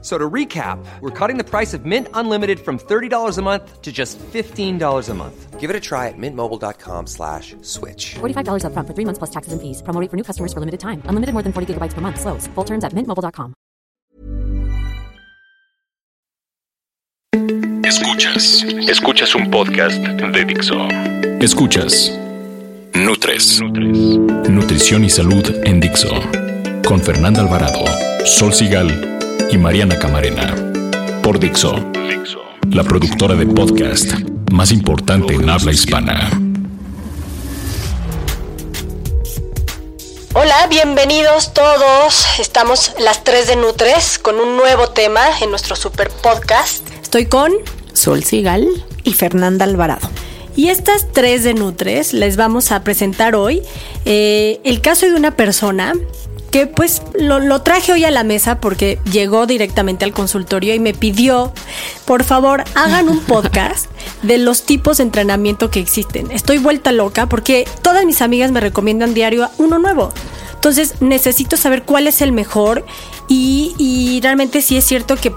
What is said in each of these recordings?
So to recap, we're cutting the price of Mint Unlimited from $30 a month to just $15 a month. Give it a try at mintmobile.com slash switch. $45 up front for three months plus taxes and fees. Promo rate for new customers for limited time. Unlimited more than 40 gigabytes per month. Slows. Full terms at mintmobile.com. Escuchas. Escuchas un podcast de Dixo. Escuchas. Nutres. Nutrición y salud en Dixo. Con Fernanda Alvarado, Sol Sigal y Mariana Camarena. Por Dixo. La productora de podcast más importante en habla hispana. Hola, bienvenidos todos. Estamos las 3 de Nutres con un nuevo tema en nuestro super podcast. Estoy con Sol Sigal y Fernanda Alvarado. Y estas tres de Nutres les vamos a presentar hoy eh, el caso de una persona que pues lo, lo, traje hoy a la mesa porque llegó directamente al consultorio y me pidió, por favor, hagan un podcast de los tipos de entrenamiento que existen. Estoy vuelta loca porque todas mis amigas me recomiendan diario uno nuevo. Entonces necesito saber cuál es el mejor y, y realmente sí es cierto que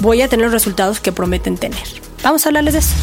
voy a tener los resultados que prometen tener. Vamos a hablarles de eso.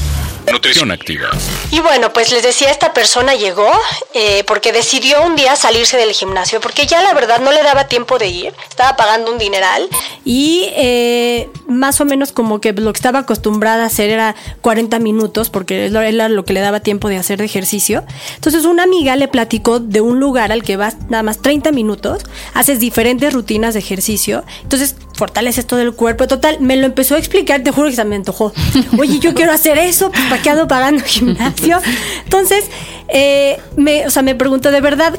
Nutrición activa. Y bueno, pues les decía, esta persona llegó eh, porque decidió un día salirse del gimnasio, porque ya la verdad no le daba tiempo de ir, estaba pagando un dineral. Y eh, más o menos como que lo que estaba acostumbrada a hacer era 40 minutos, porque era lo que le daba tiempo de hacer de ejercicio. Entonces una amiga le platicó de un lugar al que vas nada más 30 minutos, haces diferentes rutinas de ejercicio, entonces fortaleces todo el cuerpo. Total, me lo empezó a explicar, te juro que se me antojó. Oye, yo quiero hacer eso, pues ¿para qué ando pagando gimnasio? Entonces, eh, me, o sea, me pregunto, ¿de verdad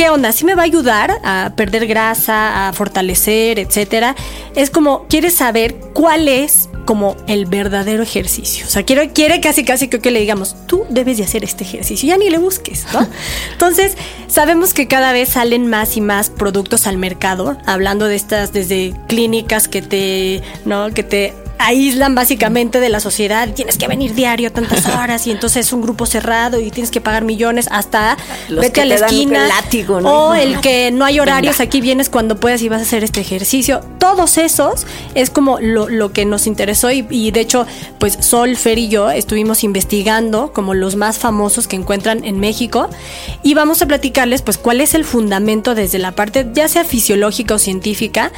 ¿qué onda? ¿Sí me va a ayudar a perder grasa, a fortalecer, etcétera? Es como, quiere saber cuál es como el verdadero ejercicio. O sea, quiere, quiere casi, casi que le digamos, tú debes de hacer este ejercicio, ya ni le busques, ¿no? Entonces, sabemos que cada vez salen más y más productos al mercado, hablando de estas, desde clínicas que te, ¿no? Que te aíslan básicamente de la sociedad. Tienes que venir diario tantas horas y entonces es un grupo cerrado y tienes que pagar millones hasta Los vete que a la esquina el látigo, ¿no? o el que no hay horarios, aquí vienes cuando puedas y vas a hacer este ejercicio. Todos esos es como lo, lo que nos interesó y, y de hecho, pues Sol, Fer y yo estuvimos investigando como los más famosos que encuentran en México y vamos a platicarles pues cuál es el fundamento desde la parte ya sea fisiológica o científica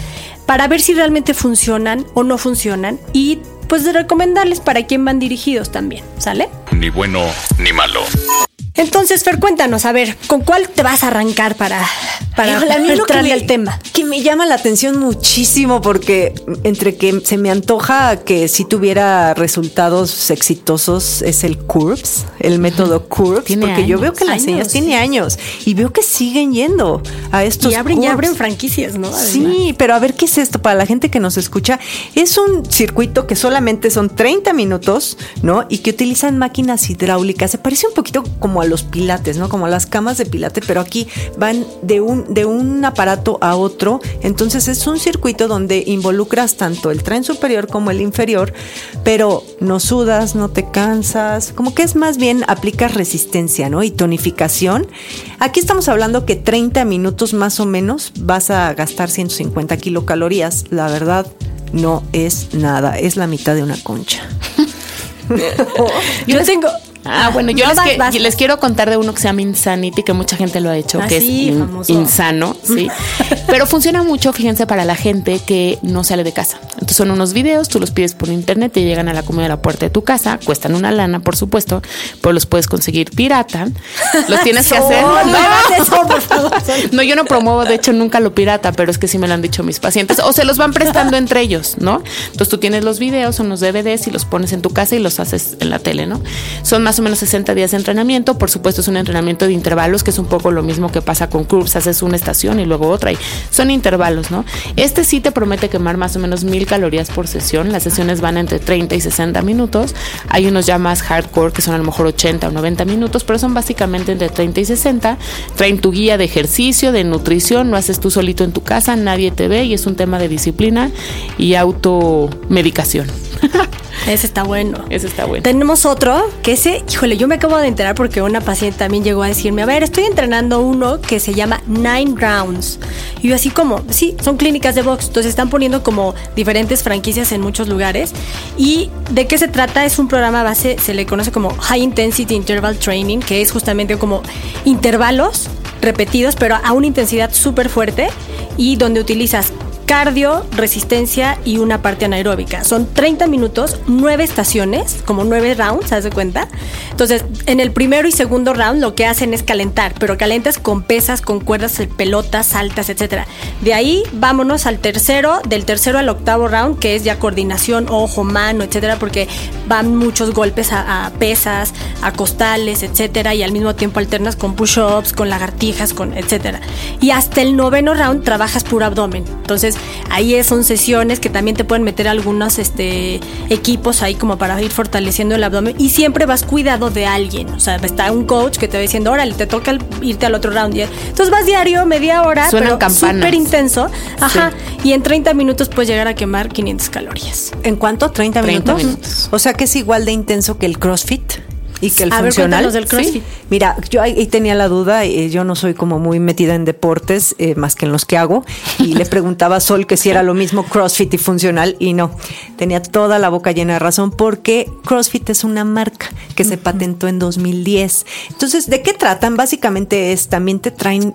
para ver si realmente funcionan o no funcionan y pues de recomendarles para quién van dirigidos también, ¿sale? Ni bueno ni malo. Entonces, Fer, cuéntanos, a ver, ¿con cuál te vas a arrancar para, para Híjole, a mí lo que entrarle me- al tema? Que me llama la atención muchísimo porque entre que se me antoja que si tuviera resultados exitosos es el CURBS, el método CURBS, Tiene porque yo veo que las Años, señas sí. tiene años y veo que siguen yendo a estos Y abren, CURBS. abren franquicias, ¿no? Además. Sí, pero a ver qué es esto para la gente que nos escucha. Es un circuito que solamente son 30 minutos, ¿no? Y que utilizan máquinas hidráulicas. Se parece un poquito como a los pilates, ¿no? Como a las camas de pilate, pero aquí van de un, de un aparato a otro. Entonces es un circuito donde involucras tanto el tren superior como el inferior, pero no sudas, no te cansas. Como que es más bien aplicas resistencia, ¿no? Y tonificación. Aquí estamos hablando que 30 minutos más o menos vas a gastar 150 kilocalorías. La verdad, no es nada. Es la mitad de una concha. Yo tengo. Ah, bueno, yo les, vas, les quiero contar de uno que se llama Insanity, que mucha gente lo ha hecho, Ah, que sí, es in- insano, sí. Pero funciona mucho, fíjense, para la gente que no sale de casa. Entonces son unos videos, tú los pides por internet, te llegan a la comida de la puerta de tu casa, cuestan una lana, por supuesto, pero los puedes conseguir pirata. Los tienes que hacer. No, no eso, por favor. No, yo no promuevo, de hecho, nunca lo pirata, pero es que sí me lo han dicho mis pacientes. O se los van prestando entre ellos, ¿no? Entonces tú tienes los videos, unos DVDs y los pones en tu casa y los haces en la tele, ¿no? Son más o menos 60 días de entrenamiento. Por supuesto, es un entrenamiento de intervalos, que es un poco lo mismo que pasa con curves. Haces una estación y luego otra y son intervalos, ¿no? Este sí te promete quemar más o menos mil calorías por sesión. Las sesiones van entre 30 y 60 minutos. Hay unos ya más hardcore que son a lo mejor 80 o 90 minutos, pero son básicamente entre 30 y 60. Traen tu guía de ejercicio, de nutrición, lo haces tú solito en tu casa, nadie te ve y es un tema de disciplina y automedicación. Ese está bueno. Ese está bueno. Tenemos otro que ese, híjole, yo me acabo de enterar porque una paciente también llegó a decirme, a ver, estoy entrenando uno que se llama Nine Rounds. Y yo así como, sí, son clínicas de box, entonces están poniendo como diferentes franquicias en muchos lugares. ¿Y de qué se trata? Es un programa base, se le conoce como High Intensity Interval Training, que es justamente como intervalos repetidos, pero a una intensidad súper fuerte y donde utilizas cardio, resistencia y una parte anaeróbica. Son 30 minutos, 9 estaciones, como 9 rounds, ¿haz de cuenta? Entonces, en el primero y segundo round lo que hacen es calentar, pero calentas con pesas, con cuerdas, pelotas, saltas, etc. De ahí vámonos al tercero, del tercero al octavo round, que es ya coordinación, ojo, mano, etcétera, porque van muchos golpes a, a pesas, a costales, etcétera, y al mismo tiempo alternas con push-ups, con lagartijas, con etcétera. Y hasta el noveno round trabajas puro abdomen. Entonces, ahí son sesiones que también te pueden meter algunos este, equipos ahí como para ir fortaleciendo el abdomen y siempre vas cuidado de alguien. O sea, está un coach que te va diciendo, órale, te toca irte al otro round. Entonces vas diario, media hora, Suenan pero súper intenso. Ajá. Y en 30 minutos puedes llegar a quemar 500 calorías. ¿En cuánto? ¿30 30 minutos? minutos. O sea que es igual de intenso que el CrossFit. Y que el A funcional. del CrossFit. Sí. Mira, yo ahí ahí tenía la duda, eh, yo no soy como muy metida en deportes, eh, más que en los que hago, y le preguntaba a Sol que si era lo mismo CrossFit y funcional, y no, tenía toda la boca llena de razón, porque CrossFit es una marca que se patentó en 2010. Entonces, ¿de qué tratan? Básicamente es, también te traen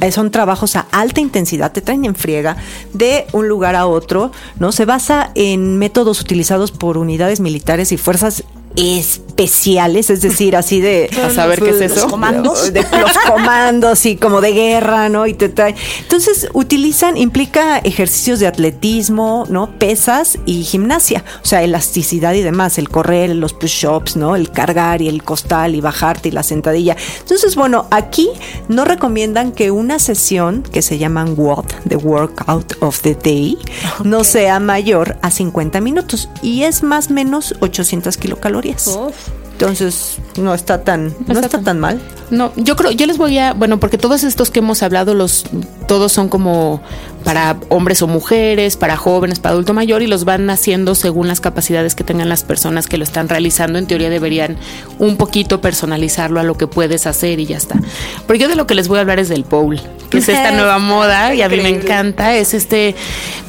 eh, son trabajos a alta intensidad, te traen en friega de un lugar a otro, ¿no? Se basa en métodos utilizados por unidades militares y fuerzas especiales, es decir, así de A saber qué es eso. Los comandos, de, los comandos y como de guerra, ¿no? Y te trae. Entonces, utilizan implica ejercicios de atletismo, ¿no? Pesas y gimnasia, o sea, elasticidad y demás, el correr, los push-ups, ¿no? El cargar y el costal y bajarte y la sentadilla. Entonces, bueno, aquí no recomiendan que una sesión que se llaman WOD, the workout of the day, no sea mayor a 50 minutos y es más o menos 800 kilocalorías. Entonces, no está tan, no, está está, tan- tan mal. No, yo creo, yo les voy a, bueno, porque todos estos que hemos hablado, los, todos son como para hombres o mujeres, para jóvenes, para adulto mayor, y los van haciendo según las capacidades que tengan las personas que lo están realizando. En teoría deberían un poquito personalizarlo a lo que puedes hacer y ya está. Pero yo de lo que les voy a hablar es del pole, que es esta nueva moda, y a mí me encanta, es este,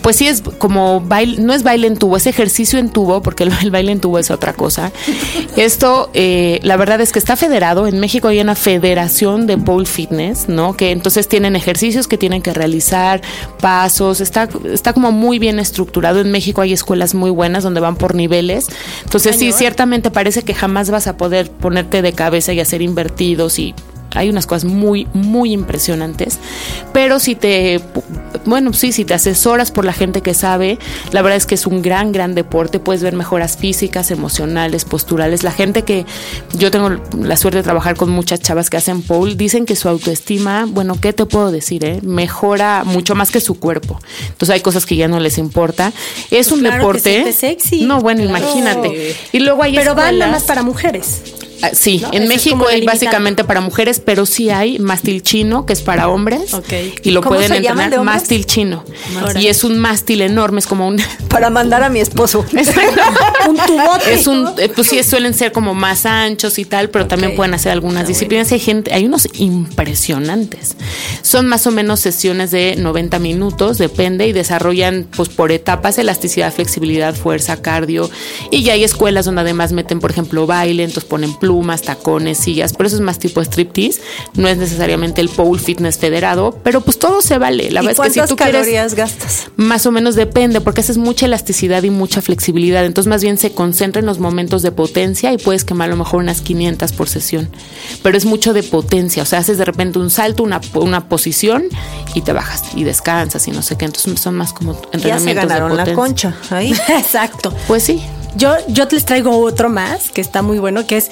pues sí es como baile, no es baile en tubo, es ejercicio en tubo, porque el, el baile en tubo es otra cosa. Esto, eh, la verdad es que está federado. En México hay una federación de pole fitness, ¿no? Que entonces tienen ejercicios que tienen que realizar, pasos, está, está como muy bien estructurado. En México hay escuelas muy buenas donde van por niveles. Entonces, sí, ciertamente parece que jamás vas a poder ponerte de cabeza y hacer invertidos y hay unas cosas muy, muy impresionantes. Pero si te, bueno, sí, si te asesoras por la gente que sabe, la verdad es que es un gran, gran deporte. Puedes ver mejoras físicas, emocionales, posturales. La gente que yo tengo la suerte de trabajar con muchas chavas que hacen pole, dicen que su autoestima, bueno, ¿qué te puedo decir? Eh? Mejora mucho más que su cuerpo. Entonces hay cosas que ya no les importa. Es un Claro, te deporte. sexy. No, bueno, Claro. imagínate. Y luego hay Pero van nada escuelas- más para mujeres. Ah, Sí, ¿no? en Eso es México hay delimitado. básicamente para mujeres, pero sí hay mástil chino, que es para hombres. Ok. Y lo ¿Cómo pueden se entrenar de mástil chino. Y es un mástil enorme, es como un. Para mandar a mi esposo. Un tubote. Es un, eh, pues sí, suelen ser como más anchos y tal, pero también pueden hacer algunas disciplinas. Hay gente, hay unos impresionantes. Son más o menos sesiones de 90 minutos, depende, y desarrollan pues por etapas elasticidad, flexibilidad, fuerza, cardio. Y ya hay escuelas donde además meten, por ejemplo, baile, entonces ponen plumas, tacones, sillas, pero eso es más tipo striptease. No es necesariamente el pole fitness federado, pero pues todo se vale. La ¿Y verdad es que si tú quieres calorías gastas? más o menos depende, porque haces mucha elasticidad y mucha flexibilidad. Entonces, más bien se concentra en los momentos de potencia y puedes quemar a lo mejor unas 500 por sesión. Pero es mucho de potencia. O sea, haces de repente un salto, una, una posición y te bajas y descansas y no sé qué. Entonces, son más como Ya entrenamientos se ganaron de la concha. Ahí. Exacto. Pues sí. Yo, yo les traigo otro más que está muy bueno, que es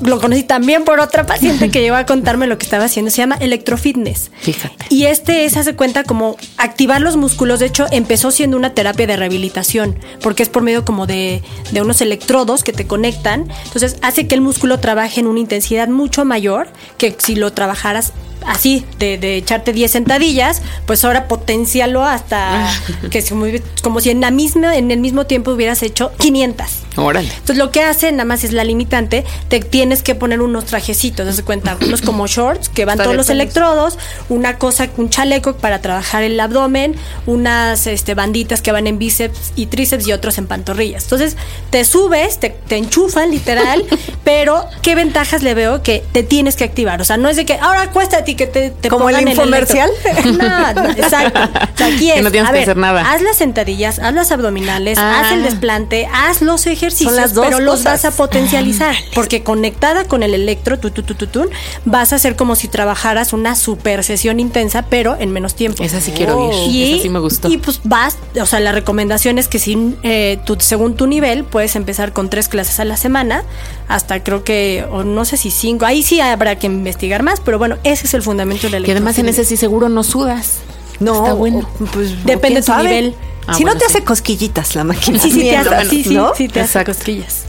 lo conocí también por otra paciente que llegó a contarme lo que estaba haciendo. Se llama electrofitness. Fíjate. Y este es, hace cuenta, como activar los músculos. De hecho, empezó siendo una terapia de rehabilitación, porque es por medio como de, de unos electrodos que te conectan. Entonces, hace que el músculo trabaje en una intensidad mucho mayor que si lo trabajaras así, de, de echarte 10 sentadillas, pues ahora potencialo hasta que es como, como si en, la misma, en el mismo tiempo hubieras hecho 500. Órale. Entonces lo que hace nada más es la limitante, te tienes que poner unos trajecitos, das cuenta, unos como shorts que van Está todos los pelos. electrodos, una cosa, un chaleco para trabajar el abdomen, unas este, banditas que van en bíceps y tríceps y otros en pantorrillas. Entonces te subes, te, te enchufan literal, pero ¿qué ventajas le veo? Que te tienes que activar, o sea, no es de que ahora acuéstate y que te, te ¿Como el infomercial? No, no, exacto. O sea, aquí Que es, no tienes a que hacer nada. haz las sentadillas, haz las abdominales, Ah. haz el desplante, haz los ejercicios, Son las dos pero los cosas. vas a potencializar. Porque conectada con el electro, tu, tu, tu, tu, tun, vas a hacer como si trabajaras una super sesión intensa, pero en menos tiempo. Esa sí quiero ir. Y, Esa sí me gustó. y pues vas, o sea, la recomendación es que si, eh, tú, según tu nivel, puedes empezar con tres clases a la semana, hasta creo que, o no sé si cinco, ahí sí habrá que investigar más, pero bueno, ese es el fundamento del Que además en ese sí seguro no sudas. No, Está bueno. pues, Depende de tu sabe. nivel. Ah, si no te sí. hace cosquillitas la máquina. Sí, sí, te hace, sí, sí, ¿no? sí te hace cosquillas.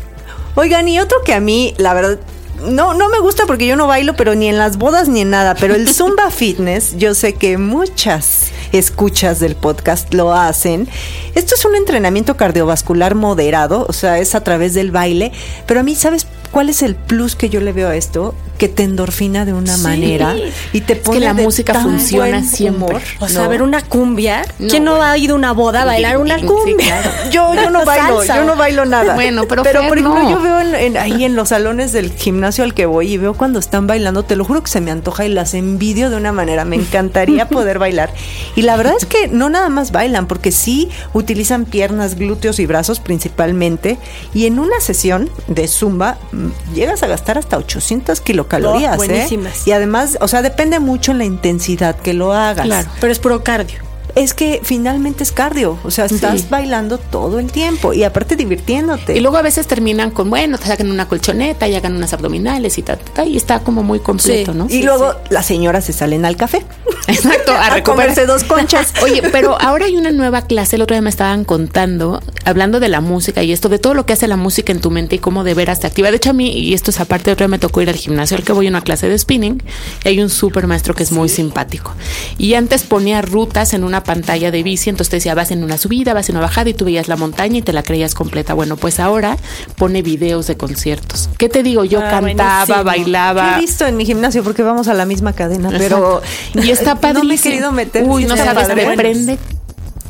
Oigan, y otro que a mí, la verdad, no, no me gusta porque yo no bailo, pero ni en las bodas ni en nada. Pero el Zumba Fitness, yo sé que muchas escuchas del podcast lo hacen. Esto es un entrenamiento cardiovascular moderado, o sea, es a través del baile. Pero a mí, ¿sabes cuál es el plus que yo le veo a esto? Que te endorfina de una Sí. manera y te Es pone que la de música tan funciona buen siempre. humor. O sea, No. ver una cumbia. ¿Quién no bueno. ha ido a una boda a bailar una Sí, cumbia? claro. Yo, yo no bailo, yo no bailo nada. Bueno, pero pero Fer, por ejemplo, no. yo veo en- en- ahí en los salones del gimnasio al que voy y veo cuando están bailando, te lo juro que se me antoja y las envidio de una manera. Me encantaría poder bailar. Y la verdad es que no nada más bailan, porque sí utilizan piernas, glúteos y brazos principalmente. Y en una sesión de zumba mm, llegas a gastar hasta 800 kilocalorías. Oh, ¿eh? buenísimas. Y además, o sea, depende mucho en la intensidad que lo hagas. Claro. Pero es puro cardio. Es que finalmente es cardio, o sea, estás Sí. bailando todo el tiempo y aparte divirtiéndote. Y luego a veces terminan con, bueno, te sacan una colchoneta y hagan unas abdominales y ta, ta, ta, y está como muy completo, ¿no? y luego las señoras se salen al café. Exacto, a, A comerse dos conchas. Oye, pero ahora hay una nueva clase, el otro día me estaban contando, hablando de la música y esto, de todo lo que hace la música en tu mente y cómo de veras te activa. De hecho, a mí, y esto es aparte, otro día me tocó ir al gimnasio, al que voy a una clase de spinning, y hay un súper maestro que es muy simpático. Y antes ponía rutas en una pantalla de bici, entonces te decía, vas en una subida, vas en una bajada, y tú veías la montaña y te la creías completa. Bueno, pues ahora pone videos de conciertos. ¿Qué te digo? Yo Ah, cantaba, buenísimo. bailaba. He visto en mi gimnasio porque vamos a la misma cadena, pero Y está padrísimo. no me he querido meter. Uy, sí no está sabes, te prende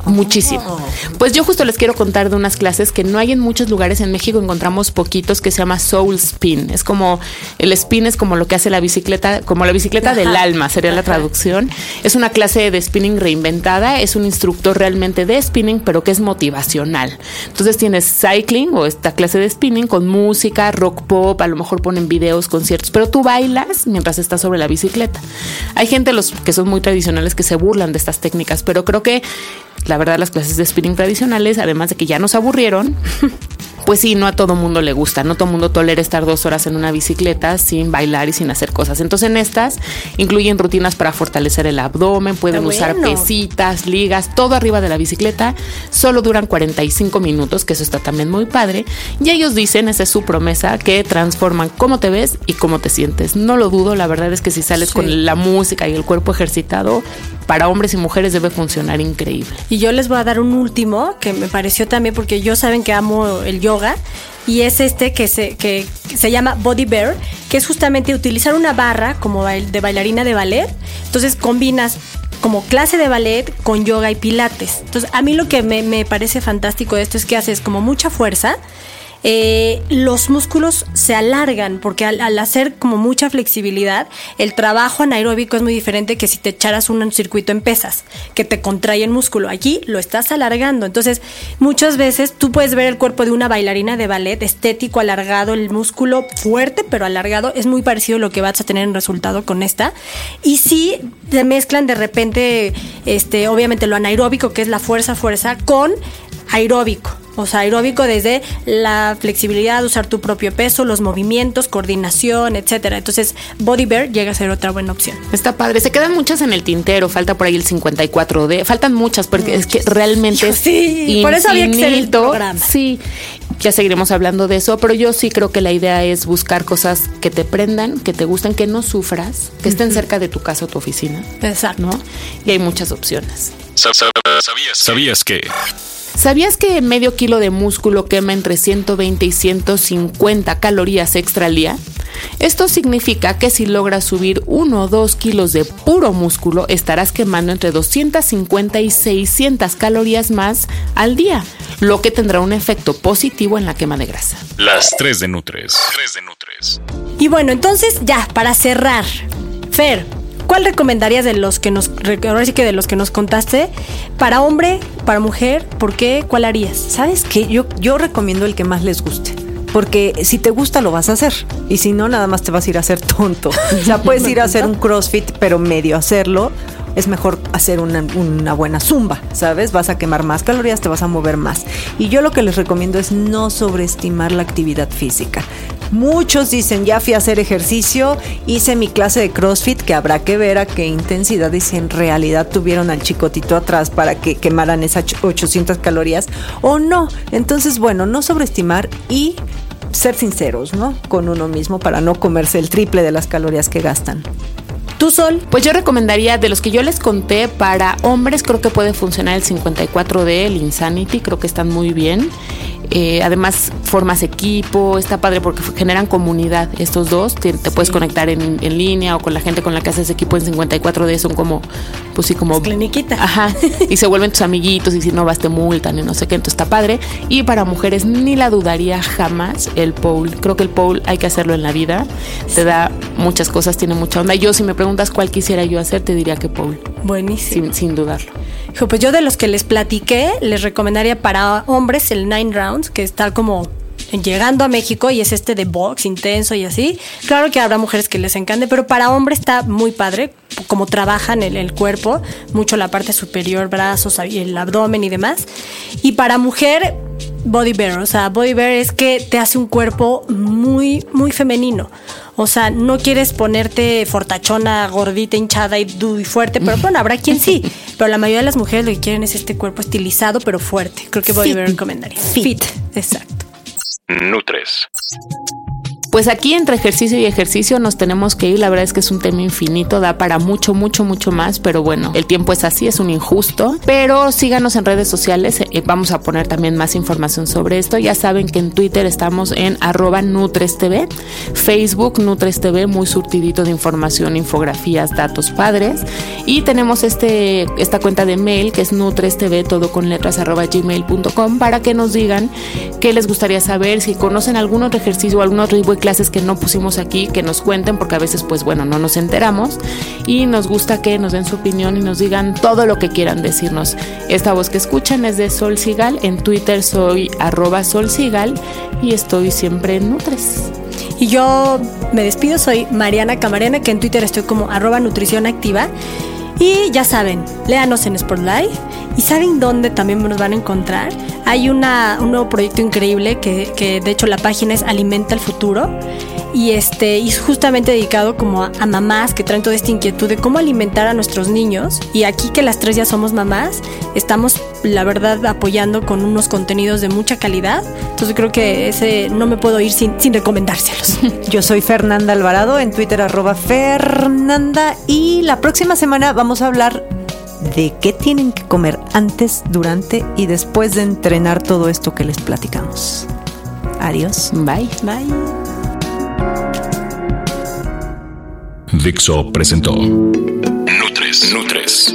muchísimo. Pues yo justo les quiero contar de unas clases que no hay en muchos lugares en México, encontramos poquitos que se llama Soul Spin. Es como el spin es como lo que hace la bicicleta, como la bicicleta del alma, sería la traducción. Es una clase de spinning reinventada, es un instructor realmente de spinning, pero que es motivacional. Entonces tienes cycling o esta clase de spinning con música, rock pop, a lo mejor ponen videos, conciertos, pero tú bailas mientras estás sobre la bicicleta. Hay gente los que son muy tradicionales que se burlan de estas técnicas, pero creo que la verdad las clases de spinning tradicionales, además de que ya nos aburrieron, pues sí, no a todo mundo le gusta, no todo mundo tolera estar dos horas en una bicicleta sin bailar y sin hacer cosas. Entonces en estas incluyen rutinas para fortalecer el abdomen, pueden usar pesitas, ligas, todo arriba de la bicicleta, solo duran 45 minutos, que eso está también muy padre. Y ellos dicen, esa es su promesa, que transforman cómo te ves y cómo te sientes. No lo dudo, la verdad es que si sales Sí. con la música y el cuerpo ejercitado, para hombres y mujeres debe funcionar increíble. Y yo les voy a dar un último que me pareció también porque yo saben que amo el yoga y es este que se, que se llama Body Bear, que es justamente utilizar una barra como de bailarina de ballet. Entonces combinas como clase de ballet con yoga y pilates. Entonces a mí lo que me, me parece fantástico de esto es que haces como mucha fuerza. Eh, los músculos se alargan porque al, hacer como mucha flexibilidad, el trabajo anaeróbico es muy diferente que si te echaras un circuito en pesas, que te contrae el músculo. Aquí lo estás alargando. Entonces, muchas veces tú puedes ver el cuerpo de una bailarina de ballet estético, alargado, el músculo fuerte, pero alargado. Es muy parecido a lo que vas a tener en resultado con esta. Y sí, se mezclan de repente, este, obviamente lo anaeróbico, que es la fuerza, fuerza, con aeróbico O sea, aeróbico desde la flexibilidad, usar tu propio peso, los movimientos, coordinación, etcétera. Entonces, Body Bear llega a ser otra buena opción. Está padre. Se quedan muchas en el tintero. Falta por ahí el 54D. Faltan muchas porque es que realmente es Sí, por eso había que el programa. Sí, ya seguiremos hablando de eso, pero yo sí creo que la idea es buscar cosas que te prendan, que te gusten, que no sufras, que estén cerca de tu casa o tu oficina, Exacto. ¿no? Y hay muchas opciones. Sa- sa- ¿Sabías, ¿Sabías que? ¿Sabías que medio kilo de músculo quema entre 120 y 150 calorías extra al día? Esto significa que si logras subir 1 o 2 kilos de puro músculo, estarás quemando entre 250 y 600 calorías más al día, lo que tendrá un efecto positivo en la quema de grasa. Las 3 de Nutres. 3 de Nutres. Y bueno, entonces ya, para cerrar, Fer, ¿cuál recomendarías de los que nos, re- ahora sí que de los que nos contaste, para hombre, para mujer, por qué, cuál harías? ¿Sabes qué? Yo, yo recomiendo el que más les guste. Porque si te gusta lo vas a hacer. Y si no, nada más te vas a ir a hacer tonto. O sea, puedes ir a hacer un CrossFit, pero medio hacerlo. Es mejor hacer una, buena zumba, ¿sabes? Vas a quemar más calorías, te vas a mover más. Y yo lo que les recomiendo es no sobreestimar la actividad física. Muchos dicen, ya fui a hacer ejercicio, hice mi clase de CrossFit, que habrá que ver a qué intensidad y si en realidad tuvieron al chicotito atrás para que quemaran esas 800 calorías o no. Entonces, bueno, no sobreestimar y ser sinceros, ¿no? Con uno mismo para no comerse el triple de las calorías que gastan. ¿Tú, Sol? Pues yo recomendaría, de los que yo les conté, para hombres creo que puede funcionar el 54D, el Insanity, creo que están muy bien. Eh, además, formas equipo, está padre porque generan comunidad estos dos. Te, te puedes conectar en, en línea o con la gente con la que haces equipo en 54D, son como, pues sí, como. Cliniquita. Ajá. Y se vuelven tus amiguitos y si no vas te multan y no sé qué, entonces está padre. Y para mujeres ni la dudaría jamás el pole. Creo que el pole hay que hacerlo en la vida. Te da muchas cosas, tiene mucha onda. Yo si me preguntas cuál quisiera yo hacer, te diría que pole, Buenísimo. sin, sin dudarlo. Hijo, pues yo de los que les platiqué, les recomendaría para hombres el Nine Que está como llegando a México y es este de box intenso y así. Claro que habrá mujeres que les encante, pero para hombres está muy padre, como trabajan el, el cuerpo, mucho la parte superior, brazos, el abdomen y demás. Y para mujer, Body Bear, o sea, Body Bear es que te hace un cuerpo muy, muy femenino. O sea, no quieres ponerte fortachona, gordita, hinchada y, y fuerte, pero bueno, habrá quien sí. Pero la mayoría de las mujeres lo que quieren es este cuerpo estilizado, pero fuerte. Creo que Fit. Bear recomendaría. Fit. exacto. Nutres. Pues aquí entre ejercicio y ejercicio nos tenemos que ir. La verdad es que es un tema infinito, da para mucho, mucho, mucho más. Pero bueno, el tiempo es así, es un injusto. Pero síganos en redes sociales. eh, vamos a poner también más información sobre esto. Ya saben que en Twitter estamos en arroba NutresTV, Facebook NutresTV, muy surtidito de información, infografías, datos padres. Y tenemos este, esta cuenta de mail que es NutresTV, todo con letras arroba gmail.com para que nos digan qué les gustaría saber, si conocen algún otro ejercicio o algún otro clases que no pusimos aquí, que nos cuenten, porque a veces, pues bueno, no nos enteramos. Y nos gusta que nos den su opinión y nos digan todo lo que quieran decirnos. Esta voz que escuchan es de Sol Sigal. En Twitter soy arroba Sol Sigal y estoy siempre en Nutres. Y yo me despido, soy Mariana Camarena, que en Twitter estoy como arroba nutrición activa. Y ya saben, léanos en Spotlight. ¿Y saben dónde también nos van a encontrar? Hay una, un nuevo proyecto increíble que, de hecho la página es Alimenta el Futuro. Y este es justamente dedicado como a, a mamás que traen toda esta inquietud de cómo alimentar a nuestros niños. Y aquí que las tres ya somos mamás, estamos la verdad apoyando con unos contenidos de mucha calidad. Entonces creo que ese no me puedo ir sin, sin recomendárselos. Yo soy Fernanda Alvarado, en Twitter arroba Fernanda y la próxima semana vamos a hablar de qué tienen que comer antes, durante y después de entrenar todo esto que les platicamos. Adiós. Bye. Bye. Dixo presentó Nutres. Nutres.